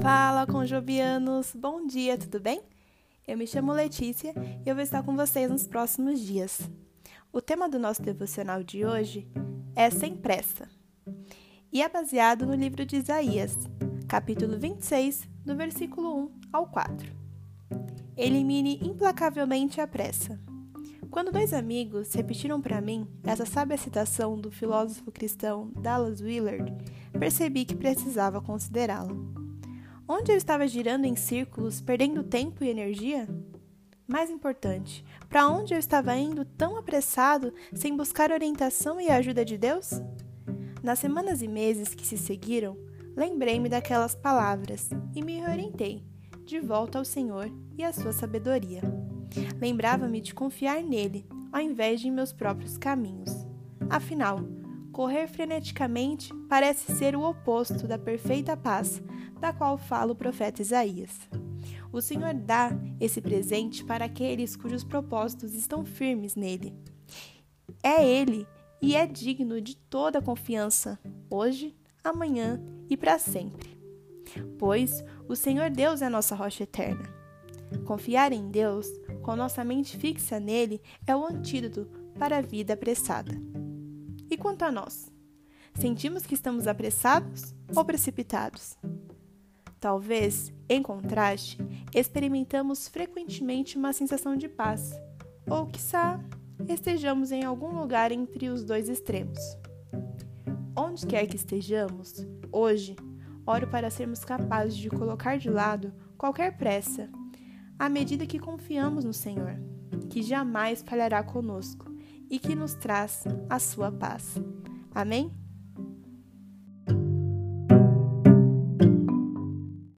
Fala, conjobianos! Bom dia, tudo bem? Eu me chamo Letícia e eu vou estar com vocês nos próximos dias. O tema do nosso devocional de hoje é Sem Pressa e é baseado no livro de Isaías, capítulo 26, do versículo 1 ao 4. Elimine implacavelmente a pressa. Quando dois amigos repetiram para mim essa sábia citação do filósofo cristão Dallas Willard, percebi que precisava considerá-la. Onde eu estava girando em círculos, perdendo tempo e energia? Mais importante, para onde eu estava indo tão apressado sem buscar orientação e ajuda de Deus? Nas semanas e meses que se seguiram, lembrei-me daquelas palavras e me reorientei, de volta ao Senhor e à sua sabedoria. Lembrava-me de confiar nele, ao invés de em meus próprios caminhos. Afinal, correr freneticamente parece ser o oposto da perfeita paz da qual fala o profeta Isaías. O Senhor dá esse presente para aqueles cujos propósitos estão firmes nele. É Ele e é digno de toda confiança, hoje, amanhã e para sempre. Pois o Senhor Deus é nossa rocha eterna. Confiar em Deus, com nossa mente fixa nele, é o antídoto para a vida apressada. E quanto a nós? Sentimos que estamos apressados ou precipitados? Talvez, em contraste, experimentamos frequentemente uma sensação de paz, ou quiçá estejamos em algum lugar entre os dois extremos. Onde quer que estejamos, hoje, oro para sermos capazes de colocar de lado qualquer pressa, à medida que confiamos no Senhor, que jamais falhará conosco e que nos traz a sua paz. Amém?